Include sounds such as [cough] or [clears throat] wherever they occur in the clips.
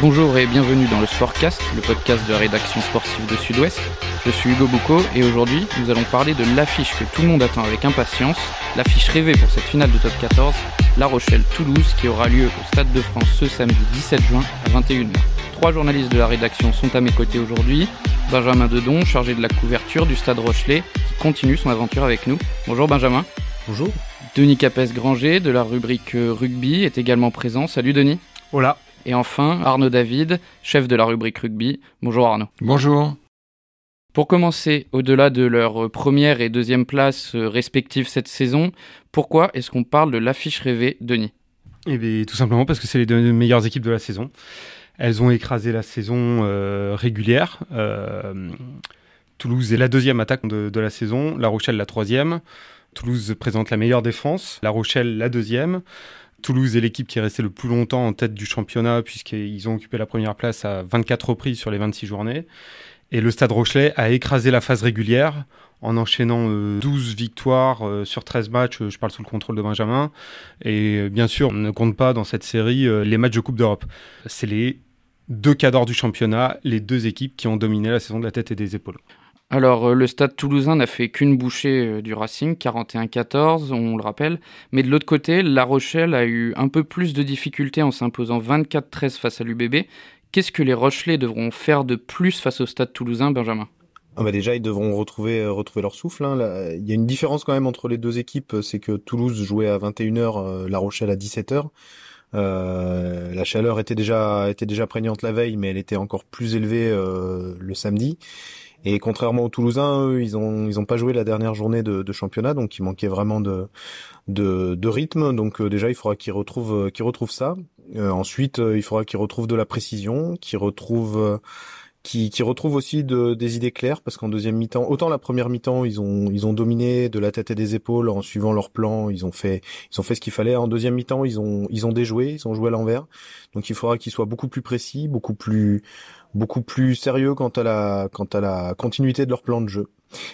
Bonjour et bienvenue dans le Sportcast, le podcast de la rédaction sportive de Sud-Ouest. Je suis Hugo Boucaud et aujourd'hui nous allons parler de l'affiche que tout le monde attend avec impatience, l'affiche rêvée pour cette finale de top 14, La Rochelle-Toulouse qui aura lieu au Stade de France ce samedi 17 juin à 21h. Trois journalistes de la rédaction sont à mes côtés aujourd'hui. Benjamin Dedon, chargé de la couverture du Stade Rochelet, qui continue son aventure avec nous. Bonjour Benjamin. Bonjour. Denis Capes-Granger de la rubrique rugby est également présent. Salut Denis. Hola. Et enfin, Arnaud David, chef de la rubrique rugby. Bonjour Arnaud. Bonjour. Pour commencer, au-delà de leur première et deuxième place euh, respectives cette saison, pourquoi est-ce qu'on parle de l'affiche rêvée, Denis? Eh bien, tout simplement parce que c'est les deux meilleures équipes de la saison. Elles ont écrasé la saison euh, régulière. Euh, Toulouse est la deuxième attaque de, de, la saison, La Rochelle la troisième. Toulouse présente la meilleure défense, La Rochelle la deuxième. Toulouse est l'équipe qui est restée le plus longtemps en tête du championnat puisqu'ils ont occupé la première place à 24 reprises sur les 26 journées. Et le Stade Rochelet a écrasé la phase régulière en enchaînant euh, 12 victoires euh, sur 13 matchs, je parle sous le contrôle de Benjamin. Et euh, bien sûr, on ne compte pas dans cette série euh, les matchs de Coupe d'Europe. C'est les deux cadors du championnat, les deux équipes qui ont dominé la saison de la tête et des épaules. Alors, euh, le stade toulousain n'a fait qu'une bouchée euh, du Racing, 41-14, on le rappelle. Mais de l'autre côté, La Rochelle a eu un peu plus de difficultés en s'imposant 24-13 face à l'UBB. Qu'est-ce que les Rochelais devront faire de plus face au stade toulousain, Benjamin? Ah bah déjà, ils devront retrouver, euh, leur souffle. Hein. Il y a une différence quand même entre les deux équipes, c'est que Toulouse jouait à 21h, euh, La Rochelle à 17h. Euh, la chaleur était déjà, était déjà prégnante la veille, mais elle était encore plus élevée le samedi. Et contrairement aux Toulousains, eux, ils ont ils ont pas joué la dernière journée de, de championnat, donc il manquait vraiment de de, de rythme. Donc euh, déjà, il faudra qu'ils retrouvent euh, qu'ils retrouvent ça. Euh, ensuite, il faudra qu'ils retrouvent de la précision, qu'ils retrouvent qui, qui retrouvent aussi de, des idées claires parce qu'en deuxième mi-temps, autant la première mi-temps, ils ont ils ont dominé de la tête et des épaules en suivant leur plan, ils ont fait ils ont fait ce qu'il fallait. En deuxième mi-temps, ils ont ils ont déjoué, ils ont joué à l'envers. Donc il faudra qu'ils soient beaucoup plus précis, beaucoup plus beaucoup plus sérieux quant à la quant à la continuité de leur plan de jeu.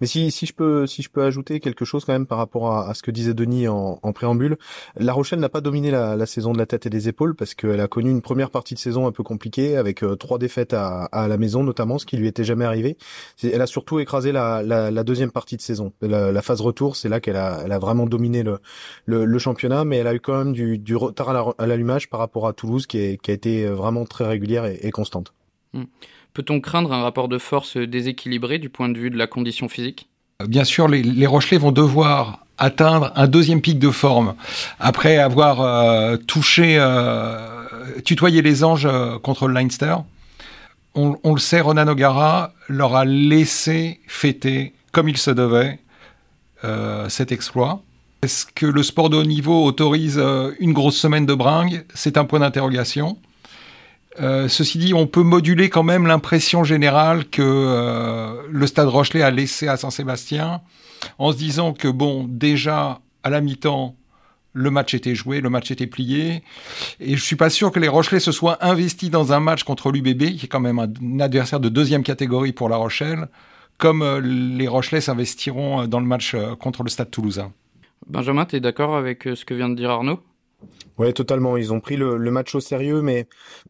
Mais si, si je peux si je peux ajouter quelque chose quand même par rapport à, ce que disait Denis en, préambule, La Rochelle n'a pas dominé la, la, saison de la tête et des épaules parce qu'elle a connu une première partie de saison un peu compliquée avec euh, trois défaites à, la maison notamment, ce qui lui était jamais arrivé. Elle a surtout écrasé la, la, la deuxième partie de saison, la, phase retour, c'est là qu'elle a, elle a vraiment dominé le, le, championnat, mais elle a eu quand même du, du retard à l'allumage par rapport à Toulouse qui, est, qui a été vraiment très régulière et constante. Mmh. Peut-on craindre un rapport de force déséquilibré du point de vue de la condition physique? Bien sûr, les, les, Rochelais vont devoir atteindre un deuxième pic de forme après avoir euh, touché, euh, tutoyé les anges euh, contre le Leinster. On, on, le sait, Ronan O'Gara leur a laissé fêter comme il se devait euh, cet exploit. Est-ce que le sport de haut niveau autorise euh, une grosse semaine de bringue? C'est un point d'interrogation. Euh, ceci dit, on peut moduler quand même l'impression générale que euh, le Stade Rochelet a laissé à Saint-Sébastien, en se disant que bon, déjà à la mi-temps, le match était joué, le match était plié, et je suis pas sûr que les Rochelais se soient investis dans un match contre l'UBB, qui est quand même un adversaire de deuxième catégorie pour La Rochelle, comme euh, les Rochelais s'investiront dans le match contre le Stade Toulousain. Benjamin, tu es d'accord avec ce que vient de dire Arnaud? Ouais, totalement. Ils ont pris le, match au sérieux, mais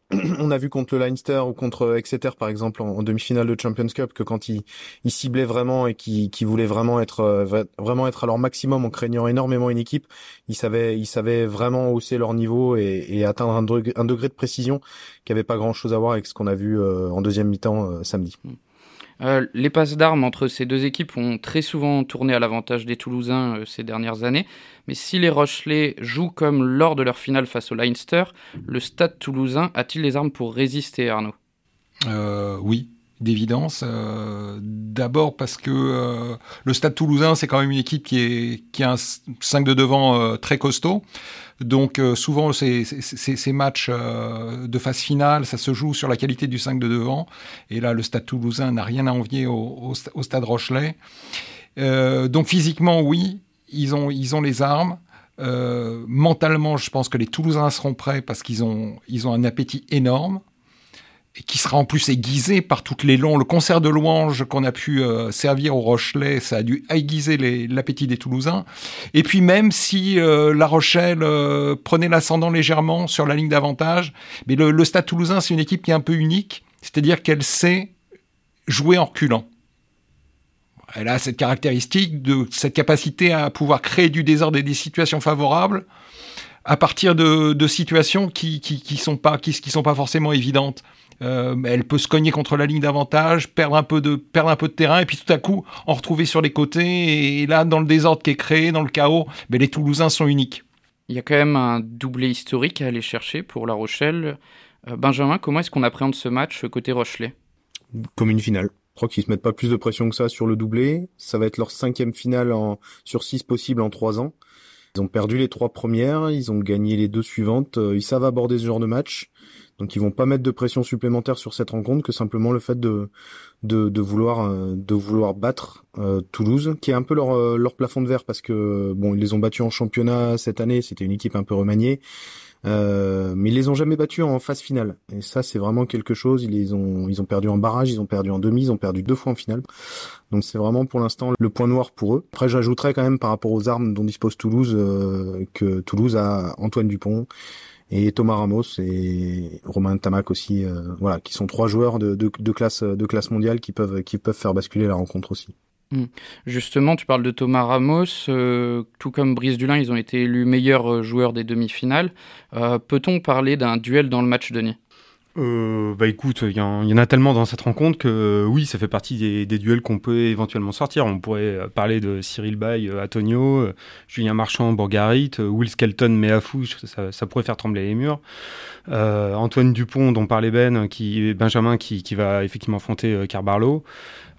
[clears throat] on a vu contre le Leinster ou contre Exeter, par exemple, en, demi-finale de Champions Cup, que quand ils, ils ciblaient vraiment et qui qui voulaient vraiment être euh, vraiment être à leur maximum en craignant énormément une équipe, ils savaient ils savaient vraiment hausser leur niveau et, atteindre un degré, de précision qui avait pas grand-chose à voir avec ce qu'on a vu euh, en deuxième mi-temps euh, samedi. Euh, les passes d'armes entre ces deux équipes ont très souvent tourné à l'avantage des Toulousains euh, ces dernières années, mais si les Rochelais jouent comme lors de leur finale face au Leinster, le stade toulousain a-t-il les armes pour résister, Arnaud? Euh, Oui, d'évidence. Euh, D'abord parce que euh, le Stade Toulousain, c'est quand même une équipe qui, est, qui a un 5 de devant euh, très costaud. Donc euh, souvent, ces, ces, ces matchs de phase finale, ça se joue sur la qualité du 5 de devant. Et là, le Stade Toulousain n'a rien à envier au, au, Stade Rochelet. donc physiquement, oui, ils ont, ils ont les armes. Euh, mentalement, je pense que les Toulousains seront prêts parce qu'ils ont, ils ont un appétit énorme. Qui sera en plus aiguisé par toutes les le concert de louanges qu'on a pu euh, servir au Rochelet, ça a dû aiguiser l'appétit des Toulousains. Et puis même si euh, La Rochelle euh, prenait l'ascendant légèrement sur la ligne d'avantage, mais le, Stade Toulousain c'est une équipe qui est un peu unique, c'est-à-dire qu'elle sait jouer en reculant. Elle a cette caractéristique de cette capacité à pouvoir créer du désordre et des situations favorables à partir de, situations qui, qui sont pas forcément évidentes. Euh, elle peut se cogner contre la ligne d'avantage, perdre un peu de perdre un peu de terrain et puis tout à coup en retrouver sur les côtés et là dans le désordre qui est créé, dans le chaos, mais ben, les Toulousains sont uniques. Il y a quand même un doublé historique à aller chercher pour La Rochelle. Euh, Benjamin, comment est-ce qu'on appréhende ce match côté Rochelet? Comme une finale. Je crois qu'ils se mettent pas plus de pression que ça sur le doublé. Ça va être leur cinquième finale en, sur six possibles en trois ans. Ils ont perdu les trois premières, ils ont gagné les deux suivantes. Euh, ils savent aborder ce genre de match. Donc ils vont pas mettre de pression supplémentaire sur cette rencontre que simplement le fait de de, de vouloir euh, de vouloir battre euh, Toulouse, qui est un peu leur euh, leur plafond de verre parce que bon ils les ont battus en championnat cette année, c'était une équipe un peu remaniée, euh, mais ils les ont jamais battus en phase finale. Et ça c'est vraiment quelque chose. Ils les ont ils ont perdu en barrage, ils ont perdu en demi, ils ont perdu deux fois en finale. Donc c'est vraiment pour l'instant le point noir pour eux. Après j'ajouterais quand même par rapport aux armes dont dispose Toulouse que Toulouse a Antoine Dupont et Thomas Ramos et Romain Tamac aussi, euh, voilà, qui sont trois joueurs de, classe mondiale qui peuvent faire basculer la rencontre aussi. Hmm. Justement, tu parles de Thomas Ramos, euh, tout comme Brice Dulin, ils ont été élus meilleurs euh, joueurs des demi-finales. Peut-on parler d'un duel dans le match, Denis? Euh, bah écoute, il y, en a tellement dans cette rencontre que euh, oui, ça fait partie des, duels qu'on peut éventuellement sortir. On pourrait euh, parler de Cyril Bay, Antonio, Julien Marchand, Borgarit, Will Skelton, Meafou, ça, ça pourrait faire trembler les murs. Antoine Dupont, dont parlait Ben, qui, Benjamin, qui, qui va effectivement affronter Carbarlo.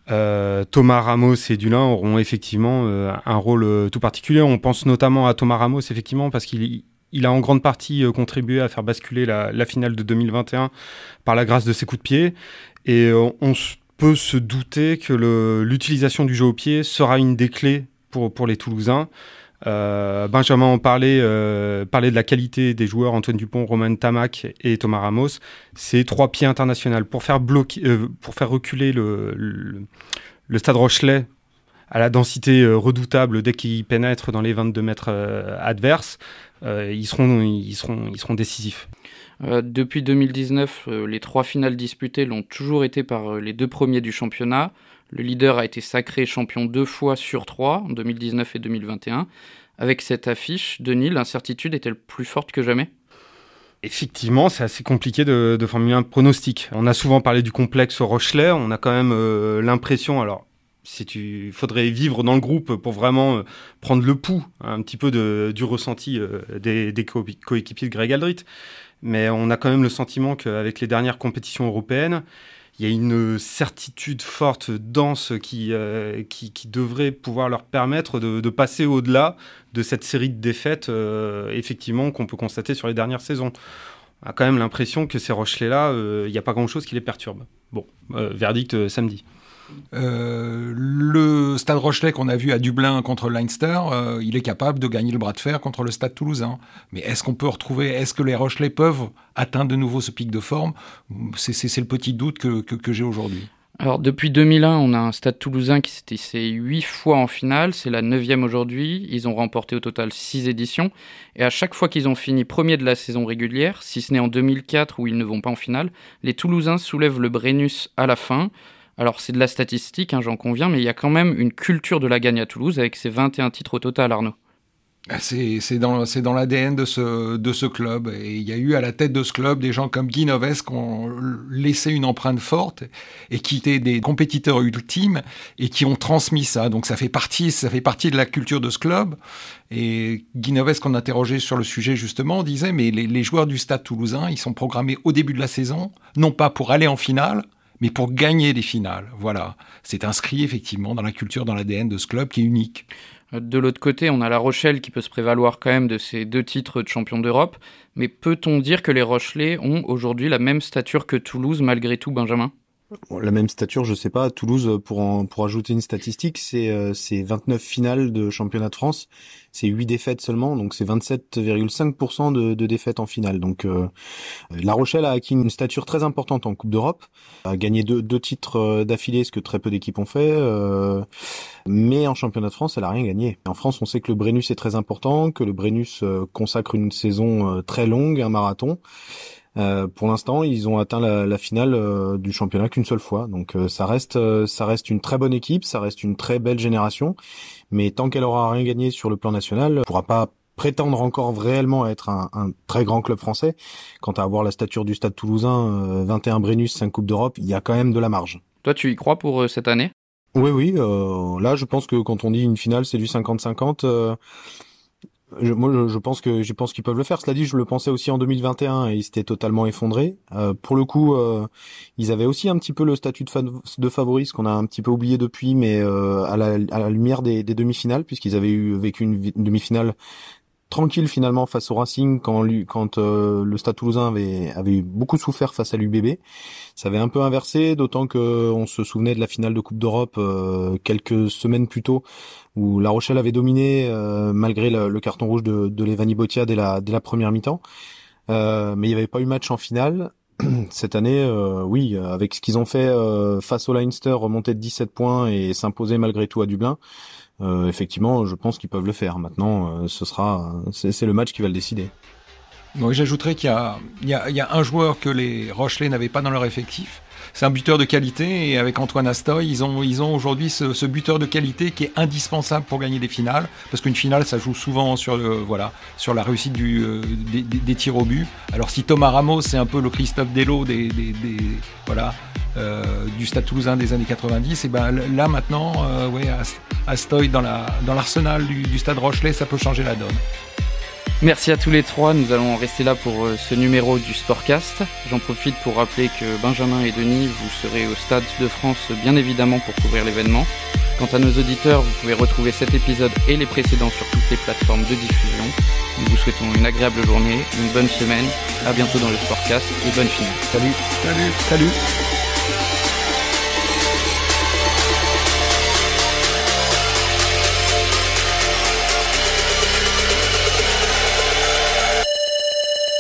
Thomas Ramos et Dulin auront effectivement un rôle tout particulier. On pense notamment à Thomas Ramos, effectivement, parce qu'il il a en grande partie euh, contribué à faire basculer la, finale de 2021 par la grâce de ses coups de pied. Et euh, on peut se douter que l'utilisation du jeu au pied sera une des clés pour, pour les Toulousains. Euh, Benjamin en parlait, de la qualité des joueurs Antoine Dupont, Romain Tamac et Thomas Ramos. C'est trois pieds internationaux pour faire pour faire reculer le, le, Stade Rochelet à la densité redoutable dès qu'il pénètre dans les 22 mètres adverses. Euh, ils, seront, ils, seront, ils seront décisifs. Euh, depuis 2019, euh, les trois finales disputées l'ont toujours été par les deux premiers du championnat. Le leader a été sacré champion deux fois sur trois, en 2019 et 2021. Avec cette affiche, Denis, l'incertitude est-elle plus forte que jamais? Effectivement, c'est assez compliqué de, de, formuler un pronostic. On a souvent parlé du complexe Rochelet, on a quand même l'impression, alors si tu faudrait vivre dans le groupe pour vraiment euh, prendre le pouls un petit peu de, du ressenti euh, des, coéquipiers de Greg Aldrit. Mais on a quand même le sentiment qu'avec les dernières compétitions européennes, il y a une certitude forte, dense, qui, euh, qui, qui, devrait pouvoir leur permettre de, de passer au-delà de cette série de défaites, effectivement, qu'on peut constater sur les dernières saisons. On a quand même l'impression que ces Rochelais-là, il n'y a pas grand-chose qui les perturbe. Bon, verdict samedi. Euh, le Stade Rochelet qu'on a vu à Dublin contre Leinster, euh, il est capable de gagner le bras de fer contre le Stade Toulousain. Mais est-ce qu'on peut retrouver, est-ce que les Rochelais peuvent atteindre de nouveau ce pic de forme? C'est le petit doute que, j'ai aujourd'hui. Alors depuis 2001, on a un Stade Toulousain qui s'est hissé huit fois en finale, c'est la neuvième aujourd'hui. Ils ont remporté au total six éditions et à chaque fois qu'ils ont fini premier de la saison régulière, si ce n'est en 2004 où ils ne vont pas en finale, les Toulousains soulèvent le Brennus à la fin. Alors c'est de la statistique, hein, j'en conviens, mais il y a quand même une culture de la gagne à Toulouse avec ses 21 titres au total, Arnaud. Ah, c'est dans, dans l'ADN de ce, de ce club. Et il y a eu à la tête de ce club des gens comme Guy Noves qui ont laissé une empreinte forte et qui étaient des compétiteurs ultimes et qui ont transmis ça. Donc ça fait partie, ça fait partie de la culture de ce club. Et Guy Noves, qu'on interrogeait sur le sujet justement, disait mais les, les joueurs du Stade toulousain, ils sont programmés au début de la saison, non pas pour aller en finale, mais pour gagner des finales. Voilà, c'est inscrit effectivement dans la culture, dans l'ADN de ce club qui est unique. De l'autre côté, on a La Rochelle qui peut se prévaloir quand même de ces deux titres de champion d'Europe, mais peut-on dire que les Rochelais ont aujourd'hui la même stature que Toulouse malgré tout, Benjamin? La même stature, je sais pas. Toulouse, pour pour ajouter une statistique, c'est euh, c'est 29 finales de championnat de France, c'est 8 défaites seulement, donc c'est 27,5% de, de défaites en finale. Donc euh, La Rochelle a acquis une stature très importante en Coupe d'Europe, a gagné deux, deux titres euh, d'affilée, ce que très peu d'équipes ont fait. mais en championnat de France, elle a rien gagné. En France, on sait que le Brennus est très important, que le Brennus consacre une saison très longue, un marathon. Euh, pour l'instant, ils ont atteint la, la finale euh, du championnat qu'une seule fois. Donc euh, ça reste ça reste une très bonne équipe, ça reste une très belle génération. Mais tant qu'elle aura rien gagné sur le plan national, elle pourra pas prétendre encore réellement être un, un, très grand club français. Quant à avoir la stature du Stade Toulousain, 21 Brennus, 5 Coupes d'Europe, il y a quand même de la marge. Toi, tu y crois pour cette année? Oui, oui. là, je pense que quand on dit une finale, c'est du 50-50 je, moi, je, pense que je pense qu'ils peuvent le faire. Cela dit, je le pensais aussi en 2021 et ils s'étaient totalement effondrés. Euh, pour le coup, euh, ils avaient aussi un petit peu le statut de, de favori, ce qu'on a un petit peu oublié depuis, mais euh, à, la, à, la, lumière des, des demi-finales, puisqu'ils avaient eu vécu une, demi-finale tranquille finalement face au Racing quand, euh, le Stade Toulousain avait, avait beaucoup souffert face à l'UBB. Ça avait un peu inversé, d'autant que on se souvenait de la finale de Coupe d'Europe euh, quelques semaines plus tôt, où La Rochelle avait dominé euh, malgré le, carton rouge de, de Levani Botia dès la, dès la première mi-temps. mais il n'y avait pas eu match en finale. [clears throat] Cette année, oui, avec ce qu'ils ont fait face au Leinster, remonter de 17 points et s'imposer malgré tout à Dublin, euh, effectivement, je pense qu'ils peuvent le faire. Maintenant, euh, ce sera, c'est le match qui va le décider. Donc j'ajouterais qu'il y, y, y, a un joueur que les Rochelais n'avaient pas dans leur effectif. C'est un buteur de qualité et avec Antoine Astoy, ils ont, ils ont aujourd'hui ce, buteur de qualité qui est indispensable pour gagner des finales parce qu'une finale, ça joue souvent sur voilà, sur la réussite du, euh, des, tirs au but. Alors si Thomas Ramos, c'est un peu le Christophe Dello des, des, voilà, euh, du Stade Toulousain des années 90, et ben là maintenant, euh, ouais, Astoy dans la dans l'arsenal du, du Stade Rochelet, ça peut changer la donne. Merci à tous les trois, nous allons rester là pour euh, ce numéro du Sportcast. J'en profite pour rappeler que Benjamin et Denis, vous serez au Stade de France bien évidemment pour couvrir l'événement. Quant à nos auditeurs, vous pouvez retrouver cet épisode et les précédents sur toutes les plateformes de diffusion. Nous vous souhaitons une agréable journée, une bonne semaine, à bientôt dans le Sportcast et bonne finale. Salut, salut, salut.